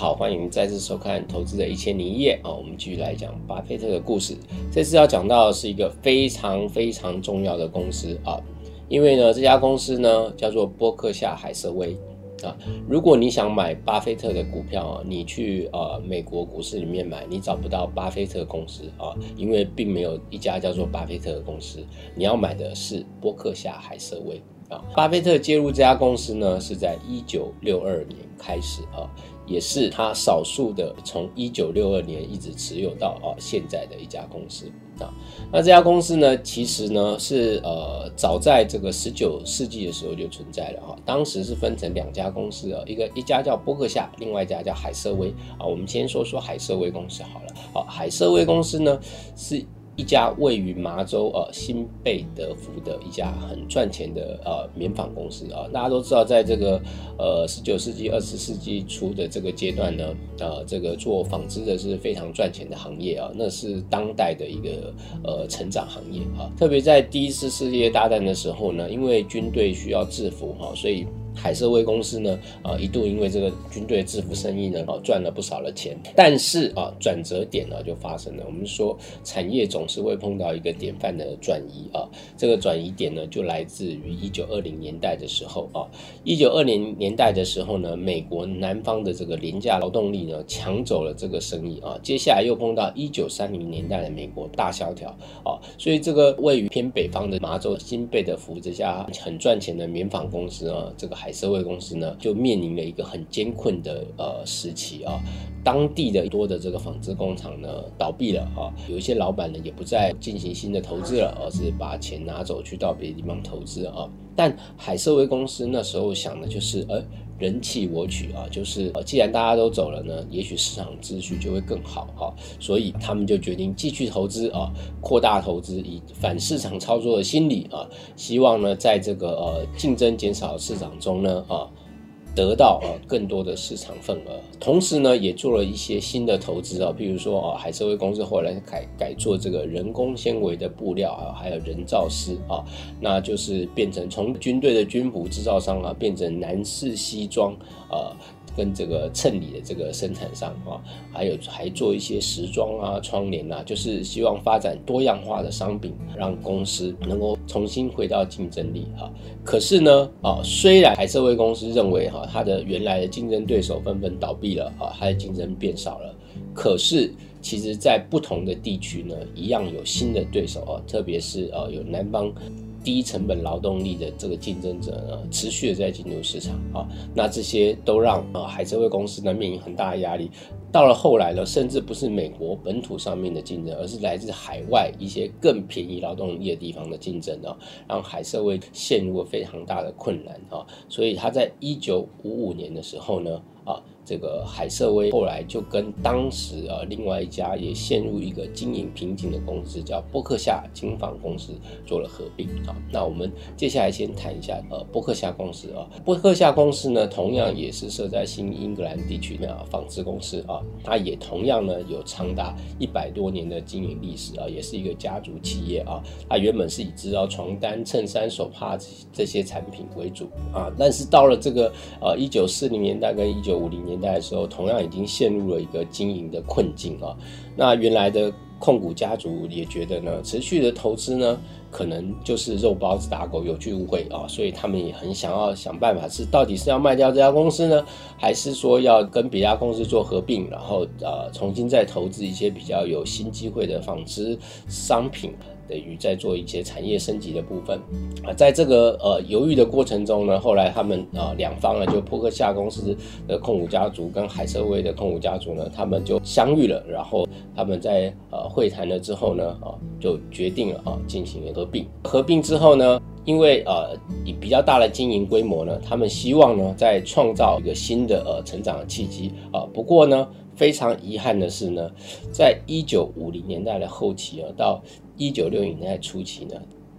好，欢迎再次收看《投资的一千零一夜》啊，我们继续来讲巴菲特的故事。这次要讲到的是一个非常非常重要的公司啊，因为呢，这家公司呢叫做波克夏海瑟威啊。如果你想买巴菲特的股票啊，你去呃美国股市里面买，你找不到巴菲特公司啊，因为并没有一家叫做巴菲特的公司。你要买的是波克夏海瑟威啊。巴菲特介入这家公司呢，是在一九六二年开始啊。也是他少数的从一九六二年一直持有到啊现在的一家公司啊。那这家公司呢，其实呢是呃早在这个十九世纪的时候就存在了哈。当时是分成两家公司啊，一个一家叫波克夏，另外一家叫海瑟威啊。我们先说说海瑟威公司好了。好，海瑟威公司呢是。一家位于麻州呃新贝德福的一家很赚钱的呃棉纺公司啊，大家都知道，在这个呃十九世纪二十世纪初的这个阶段呢，呃这个做纺织的是非常赚钱的行业啊，那是当代的一个呃成长行业啊，特别在第一次世界大战的时候呢，因为军队需要制服哈，所以。海瑟威公司呢，啊，一度因为这个军队制服生意呢，啊，赚了不少的钱。但是啊，转折点呢就发生了。我们说产业总是会碰到一个典范的转移啊，这个转移点呢就来自于一九二零年代的时候啊。一九二零年代的时候呢，美国南方的这个廉价劳动力呢抢走了这个生意啊。接下来又碰到一九三零年代的美国大萧条啊，所以这个位于偏北方的麻州新贝德福这家很赚钱的棉纺公司啊，这个海海。社会公司呢，就面临了一个很艰困的呃时期啊，当地的多的这个纺织工厂呢倒闭了啊，有一些老板呢也不再进行新的投资了，而是把钱拿走去到别的地方投资啊。但海瑟威公司那时候想的就是，呃，人气我取啊，就是既然大家都走了呢，也许市场秩序就会更好哈，所以他们就决定继续投资啊，扩大投资，以反市场操作的心理啊，希望呢，在这个呃竞争减少的市场中呢啊。得到呃更多的市场份额，同时呢也做了一些新的投资啊，比如说啊海瑟威公司后来改改做这个人工纤维的布料啊，还有人造丝啊，那就是变成从军队的军服制造商啊变成男士西装啊。跟这个衬里的这个生产商啊，还有还做一些时装啊、窗帘啊，就是希望发展多样化的商品，让公司能够重新回到竞争力哈。可是呢，啊，虽然海瑟薇公司认为哈，它的原来的竞争对手纷纷倒闭了啊，它的竞争变少了，可是其实在不同的地区呢，一样有新的对手啊，特别是啊，有南方。低成本劳动力的这个竞争者呢，持续的在进入市场啊，那这些都让啊海瑟威公司呢面临很大的压力。到了后来呢，甚至不是美国本土上面的竞争，而是来自海外一些更便宜劳动力的地方的竞争啊，让海瑟威陷入了非常大的困难啊。所以他在一九五五年的时候呢，啊。这个海瑟威后来就跟当时啊另外一家也陷入一个经营瓶颈的公司叫波克夏金纺公司做了合并啊。那我们接下来先谈一下呃波克夏公司啊。波克夏公司呢同样也是设在新英格兰地区的纺织公司啊，它也同样呢有长达一百多年的经营历史啊，也是一个家族企业啊。它原本是以制造床单、衬衫、手帕这些产品为主啊，但是到了这个呃一九四零年代跟一九五零年。代的时候，同样已经陷入了一个经营的困境啊。那原来的控股家族也觉得呢，持续的投资呢，可能就是肉包子打狗，有去无回啊。所以他们也很想要想办法，是到底是要卖掉这家公司呢，还是说要跟别家公司做合并，然后呃重新再投资一些比较有新机会的纺织商品。等于在做一些产业升级的部分啊，在这个呃犹豫的过程中呢，后来他们啊两方呢，就扑克夏公司的控股家族跟海瑟威的控股家族呢，他们就相遇了，然后他们在呃会谈了之后呢，啊就决定了啊进行合并。合并之后呢，因为呃以比较大的经营规模呢，他们希望呢再创造一个新的呃成长的契机啊。不过呢，非常遗憾的是呢，在一九五零年代的后期啊到一九六零年代初期呢，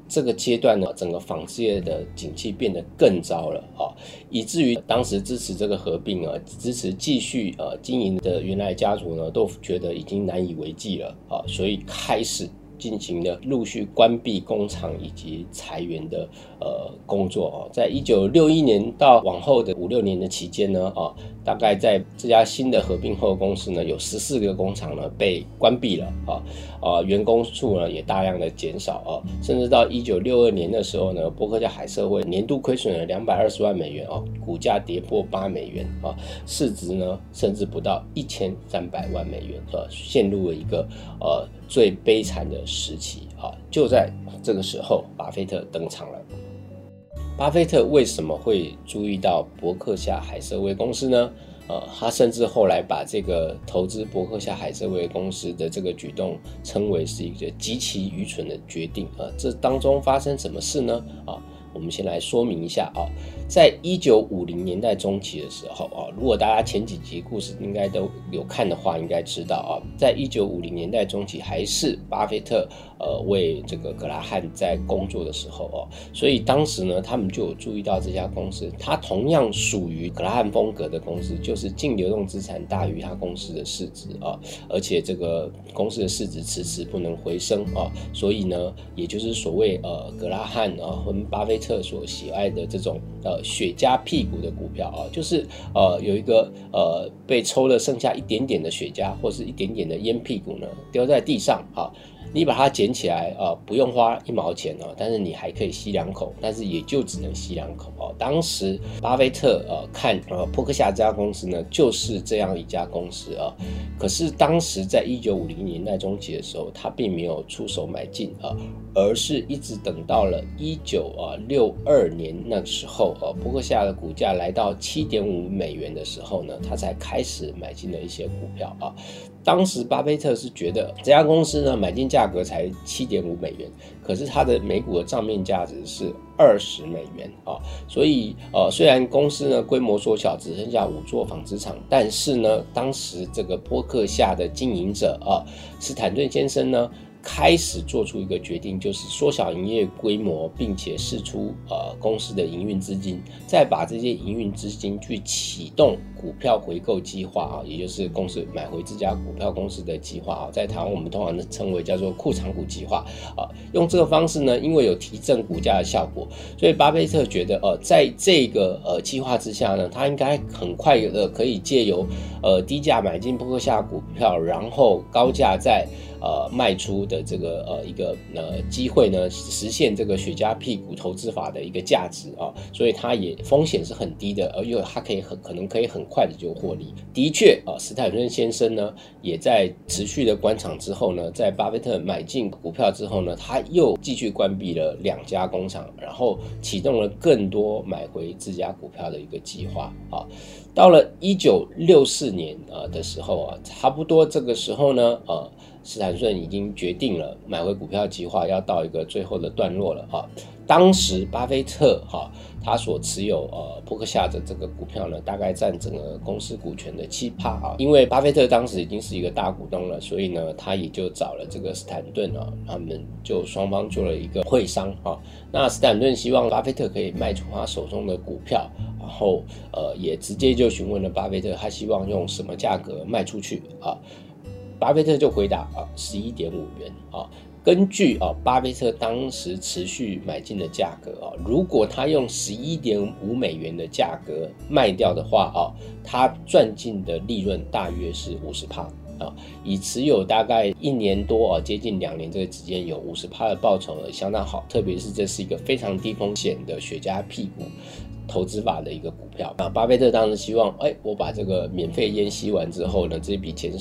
这个阶段呢，整个纺织业的景气变得更糟了啊，以至于当时支持这个合并啊，支持继续呃经营的原来家族呢，都觉得已经难以为继了啊，所以开始进行了陆续关闭工厂以及裁员的呃工作哦。在一九六一年到往后的五六年的期间呢，啊，大概在这家新的合并后公司呢，有十四个工厂呢被关闭了啊，啊，员工数呢也大量的减少啊，甚至到一九六二年的时候呢，伯克夏海瑟威年度亏损了两百二十万美元哦，股价跌破八美元啊，市值呢甚至不到一千三百万美元啊，陷入了一个呃最悲惨的时期啊！就在这个时候，巴菲特登场了。巴菲特为什么会注意到伯克夏海瑟威公司呢？呃，他甚至后来把这个投资伯克夏海瑟威公司的这个举动称为是一个极其愚蠢的决定啊！这当中发生什么事呢？啊，我们先来说明一下啊。在一九五零年代中期的时候啊，如果大家前几集故事应该都有看的话，应该知道啊，在一九五零年代中期，还是巴菲特呃为这个格拉汉在工作的时候哦，所以当时呢，他们就有注意到这家公司，它同样属于格拉汉风格的公司，就是净流动资产大于它公司的市值啊，而且这个公司的市值迟迟不能回升啊，所以呢，也就是所谓呃格拉汉啊和巴菲特所喜爱的这种呃。雪茄屁股的股票啊，就是呃有一个呃被抽了剩下一点点的雪茄或是一点点的烟屁股呢，丢在地上啊。你把它捡起来啊，不用花一毛钱哦，但是你还可以吸两口，但是也就只能吸两口哦。当时巴菲特呃看呃波克夏这家公司呢，就是这样一家公司啊。可是当时在一九五零年代中期的时候，他并没有出手买进啊，而是一直等到了一九啊六二年那时候啊，波克夏的股价来到七点五美元的时候呢，他才开始买进了一些股票啊。当时巴菲特是觉得这家公司呢买进价价格才七点五美元，可是它的每股的账面价值是二十美元啊，所以呃虽然公司呢规模缩小，只剩下五座纺织厂，但是呢当时这个波克下的经营者啊斯坦顿先生呢。开始做出一个决定，就是缩小营业规模，并且释出呃公司的营运资金，再把这些营运资金去启动股票回购计划啊，也就是公司买回这家股票公司的计划啊，在台湾我们通常称为叫做库藏股计划啊。用这个方式呢，因为有提振股价的效果，所以巴菲特觉得呃，在这个呃计划之下呢，他应该很快的可以借由呃低价买进波克夏股票，然后高价在。呃，卖出的这个呃一个呃机会呢，实现这个雪茄屁股投资法的一个价值啊，所以它也风险是很低的，而又它可以很可能可以很快的就获利。的确啊，斯坦顿先生呢也在持续的观察之后呢，在巴菲特买进股票之后呢，他又继续关闭了两家工厂，然后启动了更多买回自家股票的一个计划啊。到了一九六四年啊的时候啊，差不多这个时候呢，呃。斯坦顿已经决定了买回股票计划要到一个最后的段落了哈。当时巴菲特哈他所持有呃伯克夏的这个股票呢，大概占整个公司股权的七趴啊。因为巴菲特当时已经是一个大股东了，所以呢他也就找了这个斯坦顿啊，他们就双方做了一个会商啊。那斯坦顿希望巴菲特可以卖出他手中的股票，然后呃也直接就询问了巴菲特，他希望用什么价格卖出去啊？巴菲特就回答啊，十一点五元啊。根据啊，巴菲特当时持续买进的价格啊，如果他用十一点五美元的价格卖掉的话啊，他赚进的利润大约是五十帕啊。以持有大概一年多啊，接近两年这个时间有五十帕的报酬，相当好。特别是这是一个非常低风险的雪茄屁股。投资法的一个股票啊，巴菲特当时希望，哎，我把这个免费烟吸完之后呢，这笔钱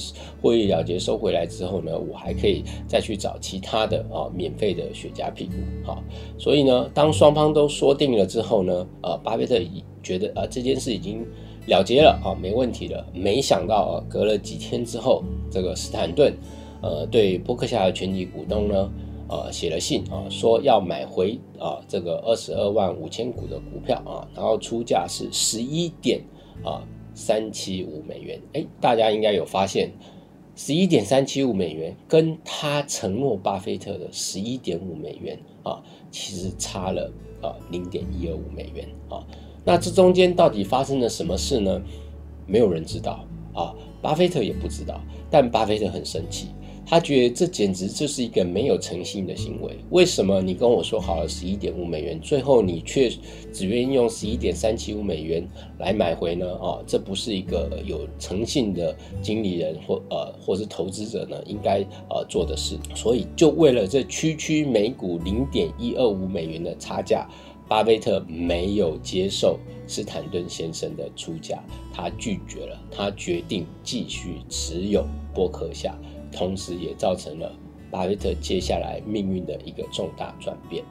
获利了结收回来之后呢，我还可以再去找其他的啊免费的雪茄屁股，好，所以呢，当双方都说定了之后呢，呃，巴菲特已觉得啊这件事已经了结了啊，没问题了。没想到啊，隔了几天之后，这个斯坦顿，呃，对波克夏的全体股东呢。呃，写了信啊，说要买回啊这个二十二万五千股的股票啊，然后出价是十一点啊三七五美元。哎，大家应该有发现，十一点三七五美元跟他承诺巴菲特的十一点五美元啊，其实差了啊零点一二五美元啊。那这中间到底发生了什么事呢？没有人知道啊，巴菲特也不知道，但巴菲特很生气。他觉得这简直就是一个没有诚信的行为。为什么你跟我说好了十一点五美元，最后你却只愿意用十一点三七五美元来买回呢？哦，这不是一个有诚信的经理人或呃或是投资者呢应该呃做的事。所以就为了这区区每股零点一二五美元的差价，巴菲特没有接受斯坦顿先生的出价，他拒绝了，他决定继续持有波克夏。同时，也造成了巴菲特接下来命运的一个重大转变。